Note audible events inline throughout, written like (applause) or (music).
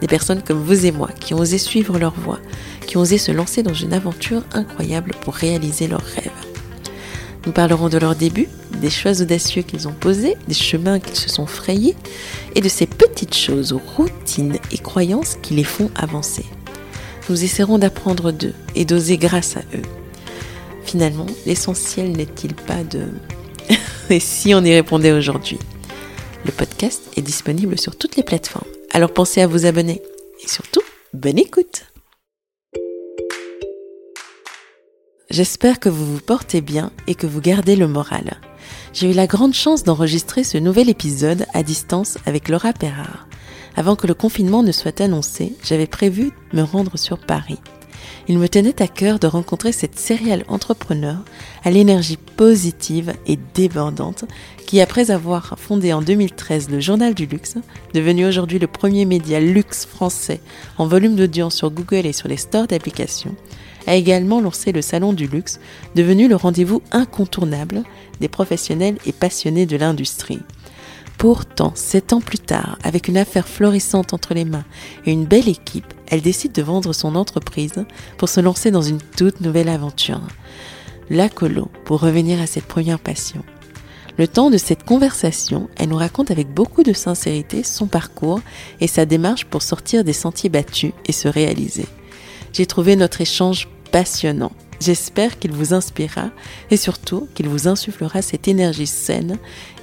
des personnes comme vous et moi qui ont osé suivre leur voie, qui ont osé se lancer dans une aventure incroyable pour réaliser leurs rêves. Nous parlerons de leurs débuts, des choix audacieux qu'ils ont posés, des chemins qu'ils se sont frayés et de ces petites choses, routines et croyances qui les font avancer. Nous essaierons d'apprendre d'eux et d'oser grâce à eux. Finalement, l'essentiel n'est-il pas de... (laughs) et si on y répondait aujourd'hui? Le podcast est disponible sur toutes les plateformes. Alors pensez à vous abonner. Et surtout, bonne écoute J'espère que vous vous portez bien et que vous gardez le moral. J'ai eu la grande chance d'enregistrer ce nouvel épisode à distance avec Laura Perrard. Avant que le confinement ne soit annoncé, j'avais prévu de me rendre sur Paris il me tenait à cœur de rencontrer cette sérielle entrepreneur à l'énergie positive et débordante qui, après avoir fondé en 2013 le Journal du Luxe, devenu aujourd'hui le premier média luxe français en volume d'audience sur Google et sur les stores d'applications, a également lancé le Salon du Luxe, devenu le rendez-vous incontournable des professionnels et passionnés de l'industrie. Pourtant, sept ans plus tard, avec une affaire florissante entre les mains et une belle équipe, elle décide de vendre son entreprise pour se lancer dans une toute nouvelle aventure. La colo, pour revenir à cette première passion. Le temps de cette conversation, elle nous raconte avec beaucoup de sincérité son parcours et sa démarche pour sortir des sentiers battus et se réaliser. J'ai trouvé notre échange passionnant. J'espère qu'il vous inspirera et surtout qu'il vous insufflera cette énergie saine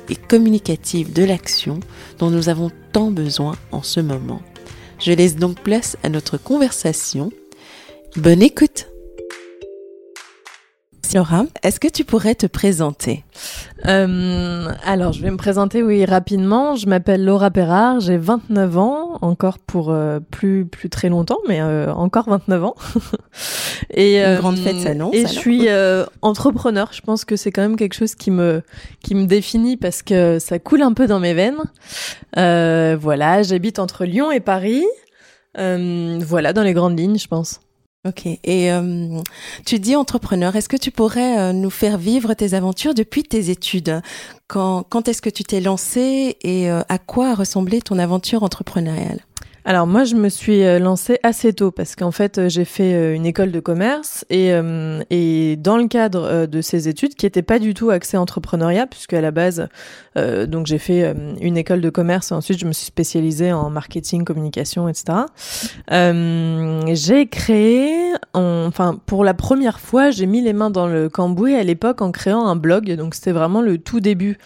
et communicative de l'action dont nous avons tant besoin en ce moment. Je laisse donc place à notre conversation. Bonne écoute Laura, est-ce que tu pourrais te présenter? Euh, Alors, je vais me présenter, oui, rapidement. Je m'appelle Laura Perrard, j'ai 29 ans, encore pour euh, plus plus très longtemps, mais euh, encore 29 ans. (laughs) et Une grande fête s'annonce. Et je suis entrepreneur. Je pense que c'est quand même quelque chose qui me qui me définit parce que ça coule un peu dans mes veines. voilà, j'habite entre Lyon et Paris. voilà, dans les grandes lignes, je pense. Ok. Et euh, tu dis entrepreneur. Est-ce que tu pourrais euh, nous faire vivre tes aventures depuis tes études? Quand, est-ce que tu t'es lancé et euh, à quoi a ressemblé ton aventure entrepreneuriale? Alors moi, je me suis euh, lancée assez tôt parce qu'en fait, euh, j'ai fait euh, une école de commerce et, dans le cadre de ces études, qui n'étaient pas du tout axées entrepreneuriat, puisque à la base, donc j'ai fait une école de commerce et ensuite je me suis spécialisée en marketing, communication, etc. j'ai créé, enfin pour la première fois, j'ai mis les mains dans le cambouis à l'époque en créant un blog. Donc c'était vraiment le tout début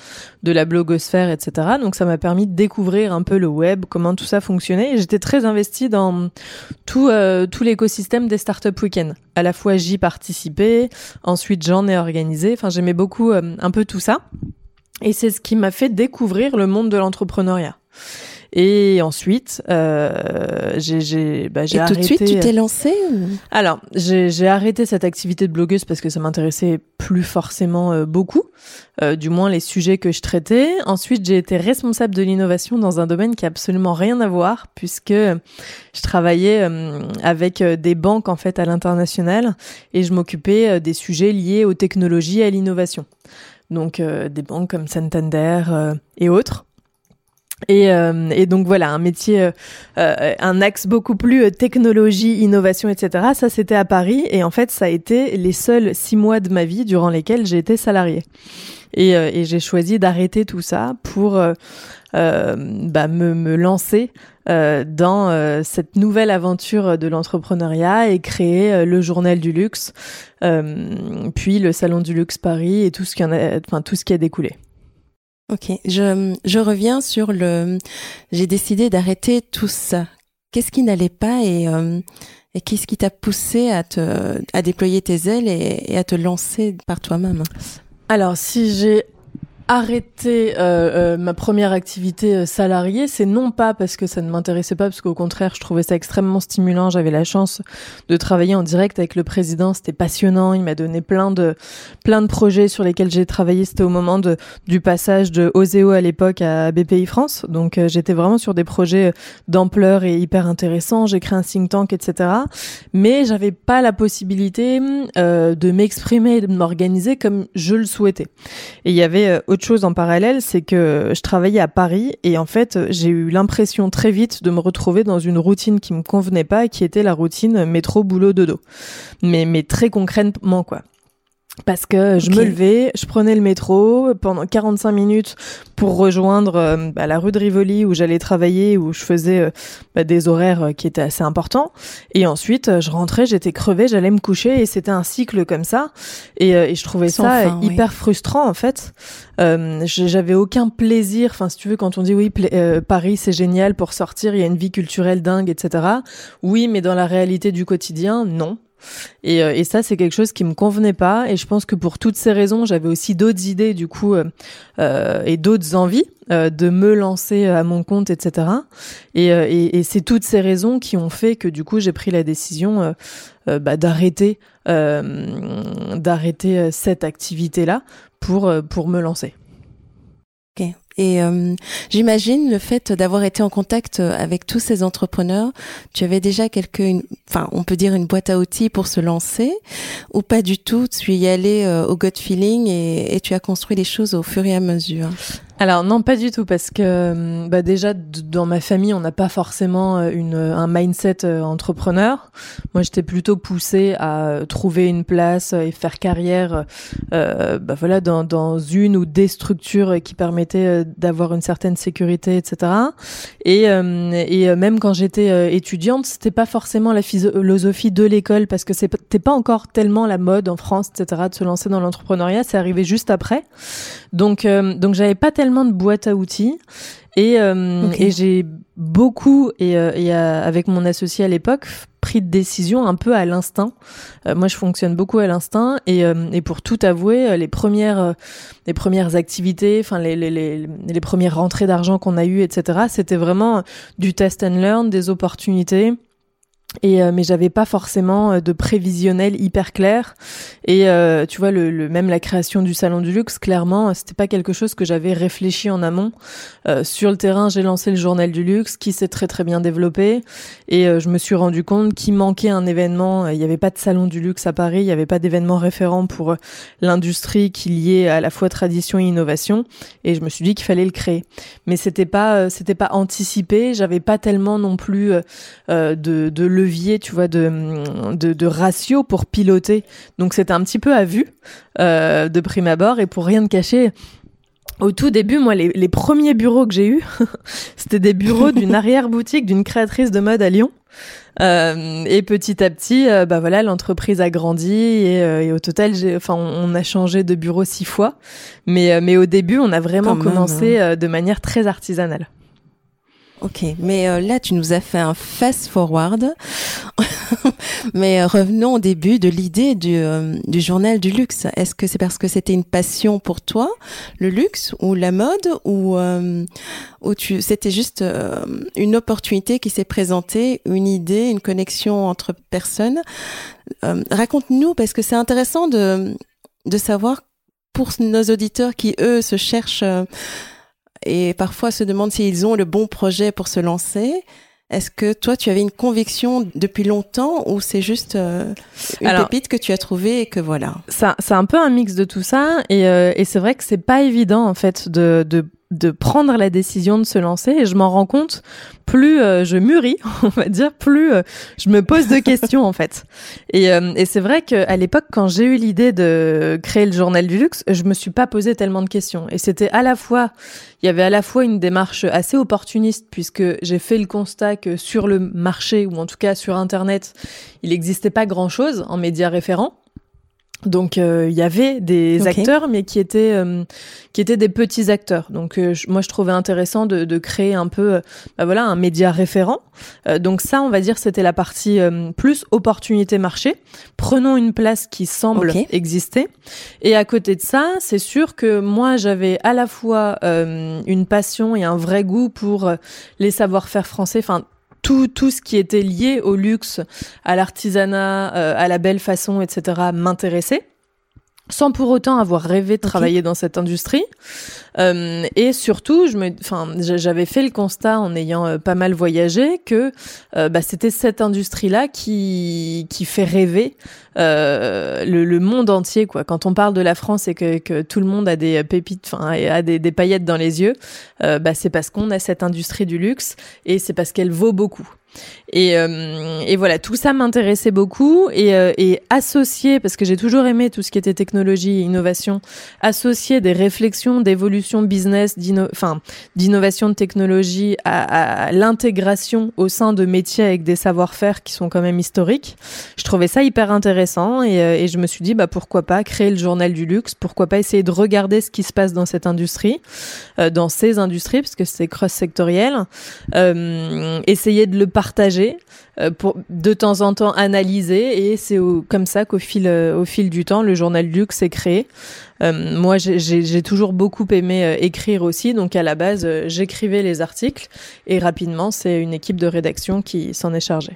de la blogosphère, etc. Donc ça m'a permis de découvrir un peu le web, comment tout ça fonctionnait. J'étais très investie dans tout, euh, tout l'écosystème des startup week-end. À la fois j'y participais, ensuite j'en ai organisé. Enfin j'aimais beaucoup euh, un peu tout ça. Et c'est ce qui m'a fait découvrir le monde de l'entrepreneuriat. Et ensuite, euh, j'ai bah, arrêté. tout de suite, tu t'es lancée Alors, j'ai arrêté cette activité de blogueuse parce que ça m'intéressait plus forcément euh, beaucoup, euh, du moins les sujets que je traitais. Ensuite, j'ai été responsable de l'innovation dans un domaine qui a absolument rien à voir, puisque je travaillais euh, avec euh, des banques en fait à l'international et je m'occupais des sujets liés aux technologies et à l'innovation. Donc des banques comme Santander et autres. Et, euh, et, donc voilà, un métier, euh, euh, un axe beaucoup plus technologie, innovation, etc. Ça, c'était à Paris. Et en fait, ça a été les seuls six mois de ma vie durant lesquels j'ai été salariée. Et, et j'ai choisi d'arrêter tout ça pour bah, me, me, lancer dans cette nouvelle aventure de l'entrepreneuriat et créer le journal du luxe, puis le salon du luxe Paris et tout ce qui en a, enfin tout ce qui a découlé. Ok, je, je reviens sur le. J'ai décidé d'arrêter tout ça. Qu'est-ce qui n'allait pas et, euh, et qu'est-ce qui t'a poussé à te à déployer tes ailes et, et à te lancer par toi-même? Alors, si j'ai arrêté euh, euh, ma première activité euh, salariée, c'est non pas parce que ça ne m'intéressait pas, parce qu'au contraire, je trouvais ça extrêmement stimulant. J'avais la chance de travailler en direct avec le président, c'était passionnant. Il m'a donné plein de plein de projets sur lesquels j'ai travaillé. C'était au moment de du passage de Oseo à l'époque à BPI France, donc j'étais vraiment sur des projets d'ampleur et hyper intéressants. J'ai créé un think tank, etc. Mais j'avais pas la possibilité de m'exprimer, de m'organiser comme je le souhaitais. Et il y avait chose en parallèle, c'est que je travaillais à Paris et en fait, j'ai eu l'impression très vite de me retrouver dans une routine qui me convenait pas qui était la routine métro boulot dodo. Mais mais très concrètement quoi parce que je me levais, je prenais le métro pendant 45 minutes pour rejoindre euh, bah, la rue de Rivoli où j'allais travailler, où je faisais euh, bah, des horaires euh, qui étaient assez importants. Et ensuite, je rentrais, j'étais crevée, j'allais me coucher et c'était un cycle comme ça. Et, et je trouvais ça hyper frustrant en fait. J'avais aucun plaisir. Enfin, si tu veux, quand on dit oui, Paris c'est génial pour sortir, il y a une vie culturelle dingue, etc. Oui, mais dans la réalité du quotidien, non. Et, euh, et ça, c'est quelque chose qui me convenait pas. Et je pense que pour toutes ces raisons, j'avais aussi d'autres idées du coup euh, euh et d'autres envies de me lancer à mon compte, etc. Et, c'est toutes ces raisons qui ont fait que du coup, j'ai pris la décision bah, d'arrêter d'arrêter cette activité-là pour pour me lancer. Et euh, j'imagine le fait d'avoir été en contact avec tous ces entrepreneurs, tu avais déjà quelques, enfin, on peut dire une boîte à outils pour se lancer, ou pas du tout? Tu y allais euh, au gut feeling et tu as construit les choses au fur et à mesure? Alors non, pas du tout, parce que euh, bah déjà dans ma famille, on n'a pas forcément euh, une, un mindset euh, entrepreneur. Moi, j'étais plutôt poussée à trouver une place et faire carrière, euh, bah voilà, dans, dans une ou des structures qui permettaient d'avoir une certaine sécurité, etc. Et, et même quand j'étais étudiante, c'était pas forcément la philosophie de l'école, parce que c'était pas encore tellement la mode en France, etc. De se lancer dans l'entrepreneuriat, c'est arrivé juste après. Donc, donc j'avais pas tellement de boîtes à outils et, euh, et j'ai beaucoup et, euh, et euh, avec mon associé à l'époque pris de décisions un peu à l'instinct. moi, je fonctionne beaucoup à l'instinct et, et pour tout avouer, les premières les premières activités, enfin les, les, les, les premières rentrées d'argent qu'on a eues, etc. C'était vraiment du test and learn, des opportunités et euh, mais j'avais pas forcément euh, de prévisionnel hyper clair. Et euh, tu vois le, le, même la création du salon du luxe clairement c'était pas quelque chose que j'avais réfléchi en amont. Sur le terrain j'ai lancé le journal du luxe qui s'est très très bien développé. Et je me suis rendu compte qu'il manquait un événement. Il n'y avait pas de salon du luxe à Paris il n'y avait pas d'événement référent pour l'industrie qui liait à la fois tradition et innovation. Et je me suis dit qu'il fallait le créer. Mais c'était pas c'était pas anticipé. J'avais pas tellement non plus de, de levier, tu vois, de, de, ratio pour piloter. Donc c'était un petit peu à vue euh, de prime abord et pour rien de cacher. Au tout début, moi, les, les premiers bureaux que j'ai eus, (laughs) c'était des bureaux d'une (laughs) arrière-boutique d'une créatrice de mode à Lyon. Euh, et petit à petit, euh, bah voilà, l'entreprise a grandi et, et au total, enfin, on, a changé de bureau six fois. Mais, mais au début, on a vraiment commencé hein. de manière très artisanale. Ok, mais euh, là tu nous as fait un fast forward. (laughs) mais euh, revenons au début de l'idée du, euh, du, journal du luxe. Est-ce que c'est parce que c'était une passion pour toi, le luxe ou la mode, ou, c'était juste une opportunité qui s'est présentée, une idée, une connexion entre personnes? Raconte-nous parce que c'est intéressant de de savoir pour nos auditeurs qui eux se cherchent et parfois se demandent s'ils ont le bon projet pour se lancer. Est-ce que toi, tu avais une conviction depuis longtemps ou c'est juste euh, une pépite que tu as trouvée et que voilà? C'est un peu un mix de tout ça et, euh, et c'est vrai que c'est pas évident en fait de, de de prendre la décision de se lancer et je m'en rends compte plus euh, je mûris (laughs) on va dire plus euh, je me pose de questions en fait. Et, euh, et c'est vrai qu'à l'époque quand j'ai eu l'idée de créer le journal du luxe je me suis pas posé tellement de questions. Et c'était à la fois il y avait à la fois une démarche assez opportuniste puisque j'ai fait le constat que sur le marché ou en tout cas sur internet il n'existait pas grand chose en médias référents Donc il y avait des acteurs, mais qui étaient qui étaient des petits acteurs. Donc moi je trouvais intéressant de, de créer un peu, bah, voilà, un média référent. donc ça, on va dire, c'était la partie plus opportunité marché. Prenons une place qui semble exister. Et à côté de ça, c'est sûr que moi j'avais à la fois une passion et un vrai goût pour les savoir-faire français. Enfin tout, tout ce qui était lié au luxe, à l'artisanat, euh, à la belle façon, etc., m'intéressait sans pour autant avoir rêvé de travailler dans cette industrie. Euh, et surtout, je me, enfin, j'avais fait le constat en ayant euh, pas mal voyagé que euh, bah, c'était cette industrie-là qui qui fait rêver euh, le, le, monde entier. Quoi. Quand on parle de la France et que, que tout le monde a des pépites, enfin, a des, des paillettes dans les yeux, bah, c'est parce qu'on a cette industrie du luxe et c'est parce qu'elle vaut beaucoup. Et, euh, et, voilà, tout ça m'intéressait beaucoup et, euh, et associer, parce que j'ai toujours aimé tout ce qui était technologie et innovation, associer des réflexions d'évolution business, d'innovation de technologie à, l'intégration au sein de métiers avec des savoir-faire qui sont quand même historiques. Je trouvais ça hyper intéressant et, euh, je me suis dit bah pourquoi pas créer le journal du luxe, pourquoi pas essayer de regarder ce qui se passe dans cette industrie, euh, dans ces industries parce que c'est cross-sectoriel, essayer de le partager, euh, pour de temps en temps analyser, et c'est comme ça qu'au fil, euh, au fil du temps, le journal Luxe s'est créé. Euh, moi, j'ai toujours beaucoup aimé écrire aussi, donc à la base, j'écrivais les articles, et rapidement, c'est une équipe de rédaction qui s'en est chargée.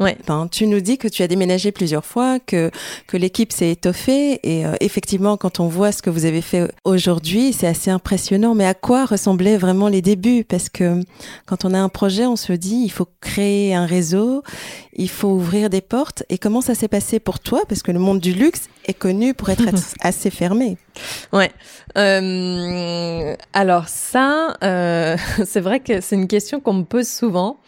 Ouais. tu nous dis que tu as déménagé plusieurs fois, que que l'équipe s'est étoffée et euh, effectivement, quand on voit ce que vous avez fait aujourd'hui, c'est assez impressionnant. Mais à quoi ressemblaient vraiment les débuts? Parce que quand on a un projet, on se dit il faut créer un réseau, il faut ouvrir des portes. Et comment ça s'est passé pour toi? Parce que le monde du luxe est connu pour être (laughs) assez fermé. Ouais. Euh, alors ça, euh, (laughs) c'est vrai que c'est une question qu'on me pose souvent.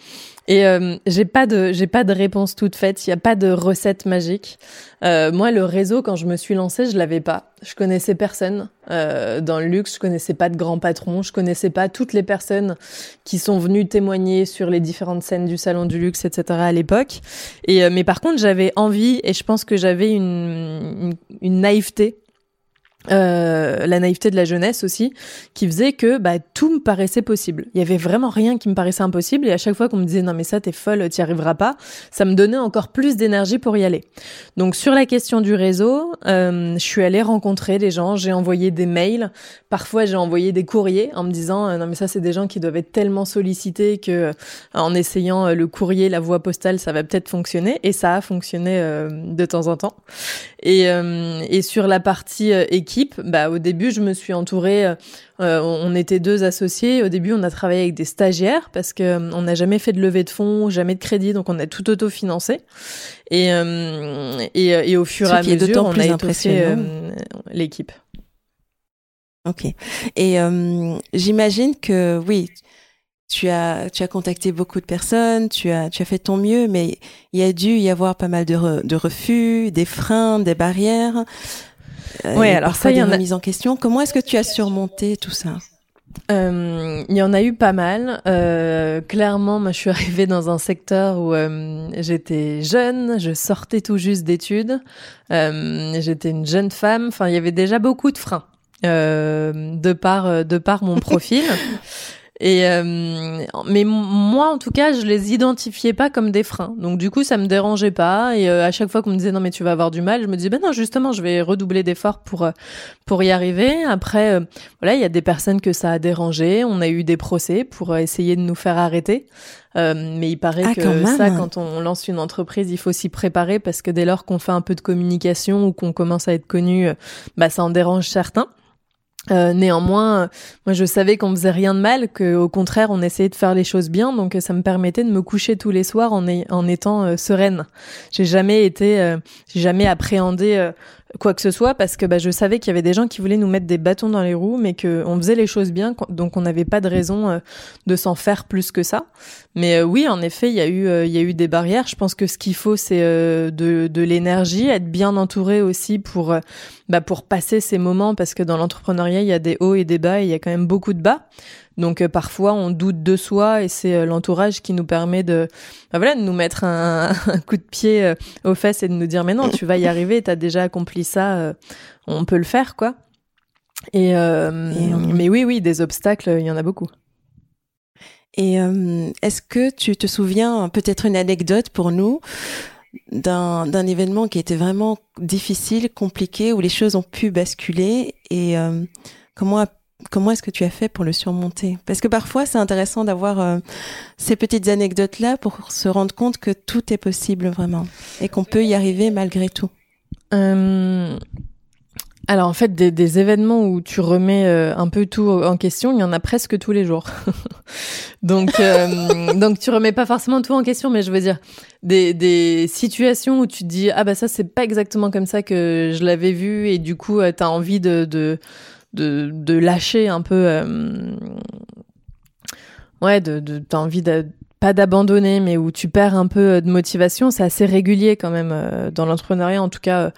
Et euh, j'ai pas de j'ai pas de réponse toute faite. Il y a pas de recette magique. Euh, moi, le réseau, quand je me suis lancée, je l'avais pas. Je connaissais personne euh, dans le luxe. Je connaissais pas de grands patrons. Je connaissais pas toutes les personnes qui sont venues témoigner sur les différentes scènes du salon du luxe, etc. à l'époque. Et euh, mais par contre, j'avais envie et je pense que j'avais une, une, une naïveté euh, la naïveté de la jeunesse aussi, qui faisait que bah, tout me paraissait possible. Il y avait vraiment rien qui me paraissait impossible et à chaque fois qu'on me disait non mais ça t'es folle, t'y arriveras pas, ça me donnait encore plus d'énergie pour y aller. Donc sur la question du réseau, euh, je suis allée rencontrer des gens, j'ai envoyé des mails, parfois j'ai envoyé des courriers en me disant euh, non mais ça c'est des gens qui doivent être tellement sollicités que en essayant le courrier, la voie postale, ça va peut-être fonctionner et ça a fonctionné de temps en temps. Et, et sur la partie équipe bah, au début, je me suis entourée. Euh, euh, on était deux associés. Au début, on a travaillé avec des stagiaires parce que euh, on n'a jamais fait de levée de fonds, jamais de crédit, donc on a tout autofinancé. Et, et, et, au fur et à mesure, on a étoffé l'équipe. Ok. Et j'imagine que oui, tu as, tu as contacté beaucoup de personnes, tu as, tu as fait ton mieux, mais il y a dû y avoir pas mal de, de refus, des freins, des barrières. Euh, oui, alors ça, il y en a mise en question. Comment est-ce que tu as surmonté tout ça? Euh, il y en a eu pas mal. Euh, clairement, moi, je suis (laughs) arrivée dans un secteur où euh, j'étais jeune, je sortais tout juste d'études, j'étais une jeune femme. Enfin, il y avait déjà beaucoup de freins de par de par mon (laughs) profil. Et euh, mais moi, en tout cas, je les identifiais pas comme des freins. Donc du coup, ça me dérangeait pas. Et euh, à chaque fois qu'on me disait non mais tu vas avoir du mal, je me disais ben non justement, je vais redoubler d'efforts pour euh, pour y arriver. Après, voilà, il y a des personnes que ça a dérangé. On a eu des procès pour essayer de nous faire arrêter. mais il paraît ah, que ça, quand on lance une entreprise, il faut s'y préparer parce que dès lors qu'on fait un peu de communication ou qu'on commence à être connu, bah ça en dérange certains. Euh, néanmoins, moi je savais qu'on faisait rien de mal, que au contraire on essayait de faire les choses bien, donc ça me permettait de me coucher tous les soirs en, en étant euh, sereine. J'ai jamais été, euh, j'ai jamais appréhendé quoi que ce soit parce que bah, je savais qu'il y avait des gens qui voulaient nous mettre des bâtons dans les roues, mais qu'on faisait les choses bien, donc on n'avait pas de raison euh, de s'en faire plus que ça. Mais euh, oui, en effet, il y a eu euh, il y a eu des barrières. Je pense que ce qu'il faut, c'est de, de l'énergie, être bien entouré aussi pour bah, pour passer ces moments, parce que dans l'entrepreneuriat, il y a des hauts et des bas, il y a quand même beaucoup de bas. Donc euh, parfois on doute de soi et c'est euh, l'entourage qui nous permet de, bah, voilà, de nous mettre un, coup de pied euh, aux fesses et de nous dire mais non, tu vas y arriver, t'as déjà accompli ça, on peut le faire quoi. Et, mais oui, oui, des obstacles, il y en a beaucoup. Et est-ce que tu te souviens peut-être une anecdote pour nous d'un événement qui était vraiment difficile, compliqué, où les choses ont pu basculer et comment comment est-ce que tu as fait pour le surmonter? Parce que parfois, c'est intéressant d'avoir euh, ces petites anecdotes-là pour se rendre compte que tout est possible vraiment et qu'on peut y arriver malgré tout. Euh, alors en fait, des, événements où tu remets euh, un peu tout en question, il y en a presque tous les jours. (laughs) donc, (laughs) donc tu remets pas forcément tout en question, mais je veux dire des, situations où tu te dis ah bah ça c'est pas exactement comme ça que je l'avais vu et du coup tu as envie de, de lâcher un peu. Euh, ouais, de, de t'as envie de pas d'abandonner, mais où tu perds un peu euh, de motivation, c'est assez régulier quand même euh, dans l'entrepreneuriat, en tout cas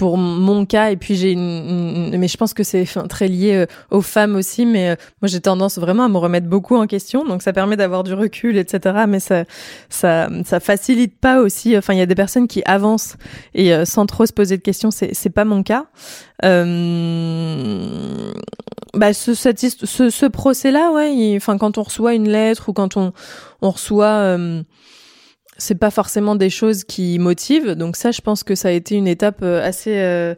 pour mon cas et puis j'ai une, mais je pense que c'est très lié euh, aux femmes aussi mais euh, moi j'ai tendance vraiment à me remettre beaucoup en question donc ça permet d'avoir du recul etc mais ça ça ça facilite pas aussi enfin il y a des personnes qui avancent et euh, sans trop se poser de questions c'est c'est pas mon cas. Euh, bah ce, ce, ce procès là ouais enfin quand on reçoit une lettre ou quand on on reçoit c'est pas forcément des choses qui motivent. Donc ça, je pense que ça a été une étape euh, assez euh,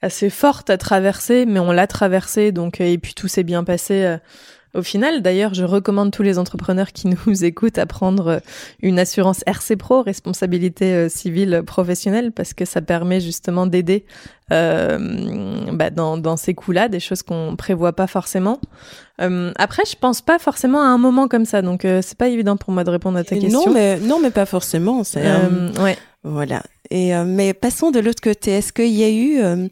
assez forte à traverser, mais on l'a traversée. Donc euh, et puis tout s'est bien passé au final, d'ailleurs, je recommande tous les entrepreneurs qui nous (laughs) écoutent à prendre euh, une assurance RC Pro, responsabilité euh, civile professionnelle, parce que ça permet justement d'aider euh, bah, dans, dans, ces coups-là, des choses qu'on prévoit pas forcément. Euh, après, je pense pas forcément à un moment comme ça, donc euh, c'est pas évident pour moi de répondre à ta question. Non, mais non, mais pas forcément. C'est ouais. Voilà. Et mais passons de l'autre côté. Est-ce qu'il y a eu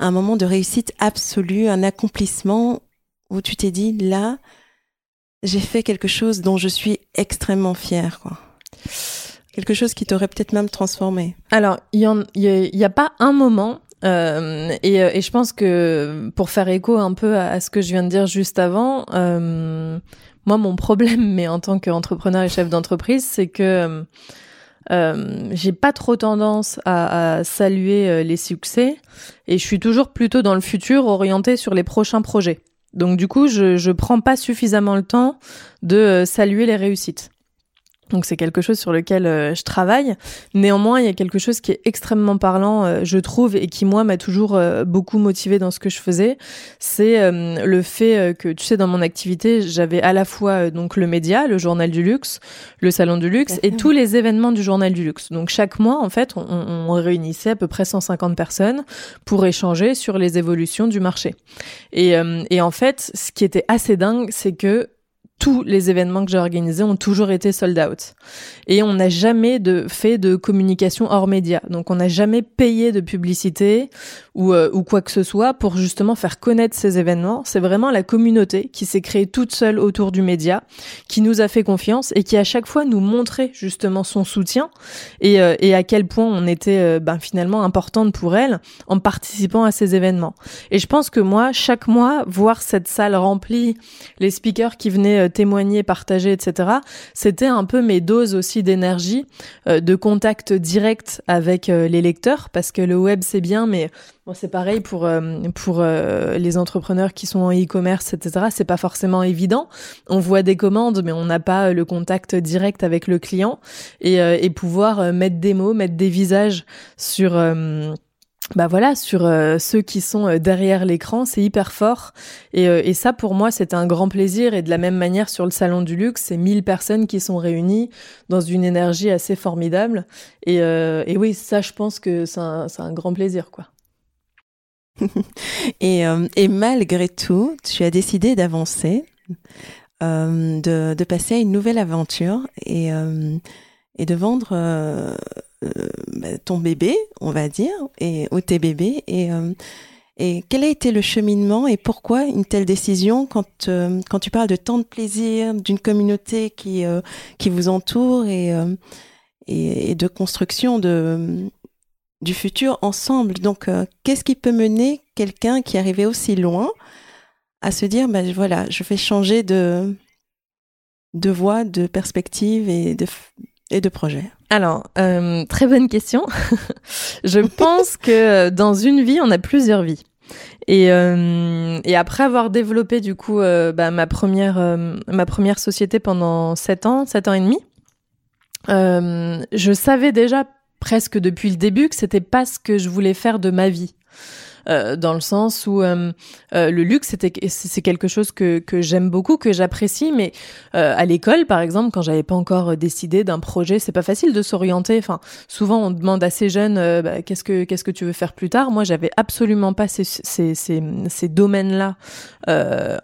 un moment de réussite absolue, un accomplissement où tu t'es dit là, j'ai fait quelque chose dont je suis extrêmement fière, quoi. Quelque chose qui t'aurait peut-être même transformé. Alors, il y, a, pas un moment. Euh, et, et, je pense que pour faire écho un peu à, ce que je viens de dire juste avant, euh, moi mon problème, mais en tant qu'entrepreneur et chef d'entreprise, c'est que euh, j'ai pas trop tendance à, à saluer euh, les succès et je suis toujours plutôt dans le futur orienté sur les prochains projets. Donc du coup, je je prends pas suffisamment le temps de euh, saluer les réussites. Donc c'est quelque chose sur lequel euh, je travaille. Néanmoins, il y a quelque chose qui est extrêmement parlant, euh, je trouve, et qui moi m'a toujours beaucoup motivé dans ce que je faisais. C'est le fait que, tu sais, dans mon activité, j'avais à la fois donc le média, le journal du luxe, le salon du luxe, et tous les événements du journal du luxe. Donc chaque mois, en fait, on, on réunissait à peu près 150 personnes pour échanger sur les évolutions du marché. Et, et en fait, ce qui était assez dingue, c'est que tous les événements que j'ai organisés ont toujours été sold out. Et on n'a jamais de, fait de communication hors média. Donc on n'a jamais payé de publicité ou, euh, ou quoi que ce soit pour justement faire connaître ces événements. C'est vraiment la communauté qui s'est créée toute seule autour du média, qui nous a fait confiance et qui à chaque fois nous montrait justement son soutien et, euh, et à quel point on était euh, ben, finalement importante pour elle en participant à ces événements. Et je pense que moi, chaque mois, voir cette salle remplie, les speakers qui venaient euh, témoigner, partager, etc. C'était un peu mes doses aussi d'énergie, euh, de contact direct avec euh, les lecteurs, parce que le web c'est bien, mais bon, c'est pareil pour pour les entrepreneurs qui sont en e-commerce, etc. C'est pas forcément évident. On voit des commandes, mais on n'a pas le contact direct avec le client et, et pouvoir mettre des mots, mettre des visages sur bah voilà sur euh, ceux qui sont euh, derrière l'écran c'est hyper fort. Et, euh, et ça pour moi c'est un grand plaisir. Et de la même manière sur le salon du luxe c'est 1000 personnes qui sont réunies dans une énergie assez formidable. Et, et oui ça je pense que c'est un, un, grand plaisir quoi. (laughs) Et, et malgré tout tu as décidé d'avancer de, de passer à une nouvelle aventure et de vendre bah, ton bébé, on va dire, et ou tes bébés. Et, euh, et quel a été le cheminement et pourquoi une telle décision quand quand tu parles de tant de plaisir, d'une communauté qui qui vous entoure et, et, et de construction de du futur ensemble. Donc, qu'est-ce qui peut mener quelqu'un qui est arrivé aussi loin à se dire, bah, voilà, je vais changer de, de voie, de perspective et de, et de projet? Alors, euh, très bonne question. (laughs) je pense que dans une vie, on a plusieurs vies. Et, euh, après avoir développé du coup euh, bah, ma première euh, ma première société pendant sept ans, sept ans et demi, euh, je savais déjà presque depuis le début que c'était pas ce que je voulais faire de ma vie. Euh, dans le sens où euh, euh, le luxe c'était c'est quelque chose que, que j'aime beaucoup que j'apprécie mais à l'école par exemple quand j'avais pas encore décidé d'un projet c'est pas facile de s'orienter. Enfin souvent on demande à ces jeunes bah, qu'est-ce que qu'est-ce que tu veux faire plus tard? Moi j'avais absolument pas ces ces, ces, ces domaines là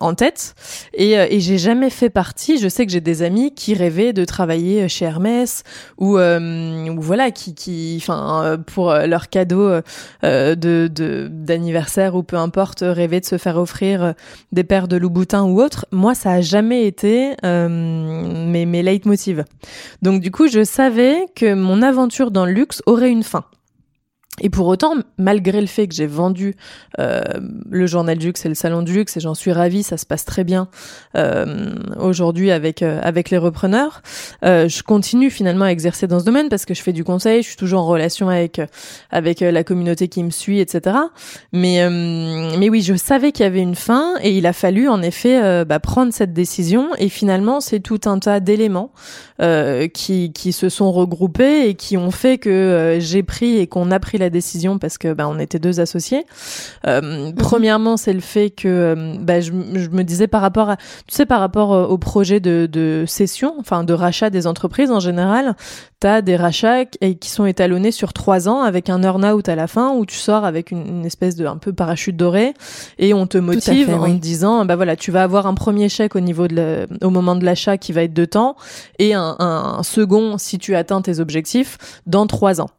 en tête. Et, et j'ai jamais fait partie. Je sais que j'ai des amis qui rêvaient de travailler chez Hermès ou, ou voilà qui qui enfin pour leur cadeau de, de d'anniversaire ou peu importe, rêver de se faire offrir euh, des paires de Louboutin ou autre, moi ça a jamais été euh, mes, mes leitmotivs. Donc du coup, je savais que mon aventure dans le luxe aurait une fin. Et pour autant, malgré le fait que j'ai vendu euh, le journal du luxe et le salon du luxe, et j'en suis ravie, ça se passe très bien euh, aujourd'hui avec euh, avec les repreneurs, euh, je continue finalement à exercer dans ce domaine parce que je fais du conseil, je suis toujours en relation avec avec la communauté qui me suit, etc. Mais mais oui, je savais qu'il y avait une fin et il a fallu en effet bah, prendre cette décision. Et finalement, c'est tout un tas d'éléments qui qui se sont regroupés et qui ont fait que j'ai pris et qu'on a pris la décision parce que bah, on était deux associés. Euh. Premièrement, c'est le fait que euh, bah, je, me disais par rapport à, tu sais, par rapport euh, au projet de, de cession, enfin de rachat des entreprises en général, tu as des rachats qui sont étalonnés sur trois ans avec un earn-out à la fin où tu sors avec une, espèce de un peu parachute doré et on te motive en te disant bah voilà tu vas avoir un premier chèque au niveau de au moment de l'achat qui va être de temps et un, un second si tu atteins tes objectifs dans trois ans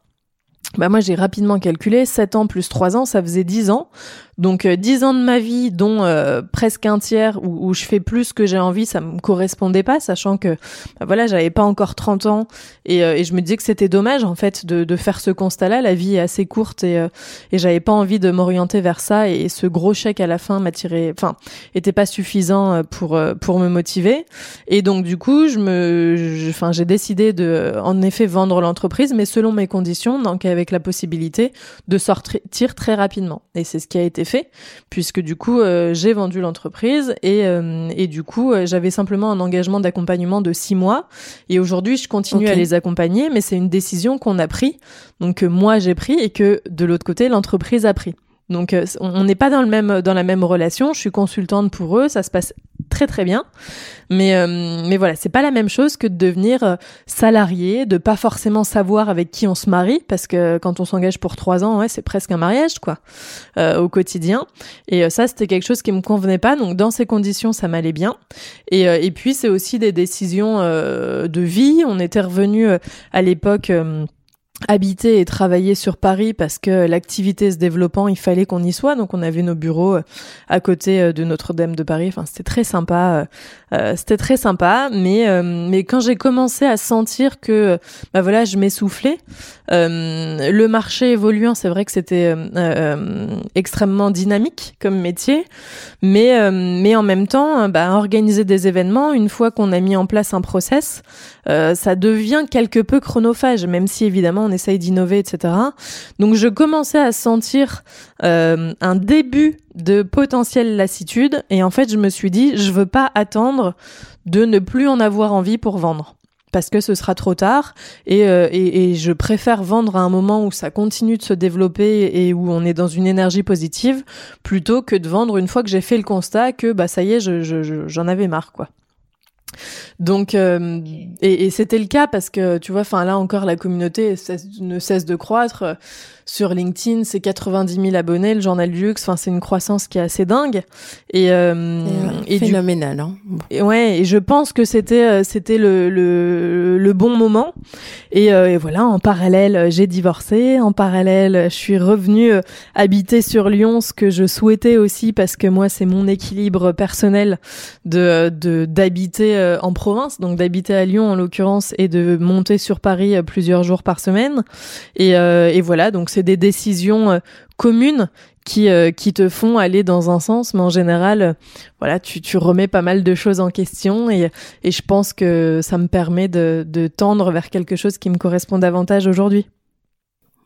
bah moi j'ai rapidement calculé 7 ans plus 3 ans, ça faisait 10 ans. Donc euh, dix ans de ma vie, dont euh, presque un tiers où, où, je fais plus que j'ai envie, ça me correspondait pas, sachant que bah, voilà, j'avais pas encore 30 ans et, euh, et je me disais que c'était dommage en fait de, de faire ce constat-là. La vie est assez courte et, et j'avais pas envie de m'orienter vers ça et, ce gros chèque à la fin m'attirait, enfin, était pas suffisant pour pour me motiver. Et donc du coup, je me, enfin, j'ai décidé de, en effet, vendre l'entreprise, mais selon mes conditions, donc avec la possibilité de sortir très rapidement. Et c'est ce qui a été fait, puisque du coup, euh, j'ai vendu l'entreprise et, euh, et du coup, euh, j'avais simplement un engagement d'accompagnement de six mois. Et aujourd'hui, je continue à les accompagner, mais c'est une décision qu'on a pris, donc que moi j'ai pris et que de l'autre côté, l'entreprise a pris. Donc on n'est pas dans le même dans la même relation. Je suis consultante pour eux, ça se passe très très bien. Mais euh, mais voilà, c'est pas la même chose que de devenir euh, salarié, de pas forcément savoir avec qui on se marie, parce que quand on s'engage pour trois ans, ouais, c'est presque un mariage quoi, euh, au quotidien. Et ça, c'était quelque chose qui me convenait pas. Donc dans ces conditions, ça m'allait bien. Et et puis c'est aussi des décisions de vie. On était revenu à l'époque habiter et travailler sur Paris parce que l'activité se développant, il fallait qu'on y soit. Donc on avait nos bureaux euh, à côté euh, de Notre-Dame de Paris. Enfin, c'était très sympa. Euh, c'était très sympa. Mais mais quand j'ai commencé à sentir que bah voilà, je m'essoufflais, le marché évoluant, c'est vrai que c'était extrêmement dynamique comme métier. Mais mais en même temps, bah, organiser des événements, une fois qu'on a mis en place un process, ça devient quelque peu chronophage, même si évidemment essaye d'innover, etc. Donc je commençais à sentir euh, un début de potentielle lassitude et en fait je me suis dit je veux pas attendre de ne plus en avoir envie pour vendre parce que ce sera trop tard et, euh, et, je préfère vendre à un moment où ça continue de se développer et où on est dans une énergie positive plutôt que de vendre une fois que j'ai fait le constat que bah ça y est j'en je, j'en avais marre quoi. Donc, euh, et, et c'était le cas parce que tu vois, enfin là encore, la communauté ne cesse de croître. Sur LinkedIn, c'est 90 000 abonnés, le journal du luxe. Enfin, c'est une croissance qui est assez dingue. Et, euh, et phénoménal. Hein. Et ouais, et je pense que c'était euh, c'était le, le, le bon moment. Et, euh, et voilà, en parallèle, j'ai divorcé. En parallèle, je suis revenue euh, habiter sur Lyon, ce que je souhaitais aussi parce que moi, c'est mon équilibre personnel de de d'habiter euh, en province, donc d'habiter à Lyon en l'occurrence, et de monter sur Paris euh, plusieurs jours par semaine. Et, euh, et voilà, donc des décisions communes qui qui te font aller dans un sens, mais en général, voilà, tu, remets pas mal de choses en question et et je pense que ça me permet de de tendre vers quelque chose qui me correspond davantage aujourd'hui.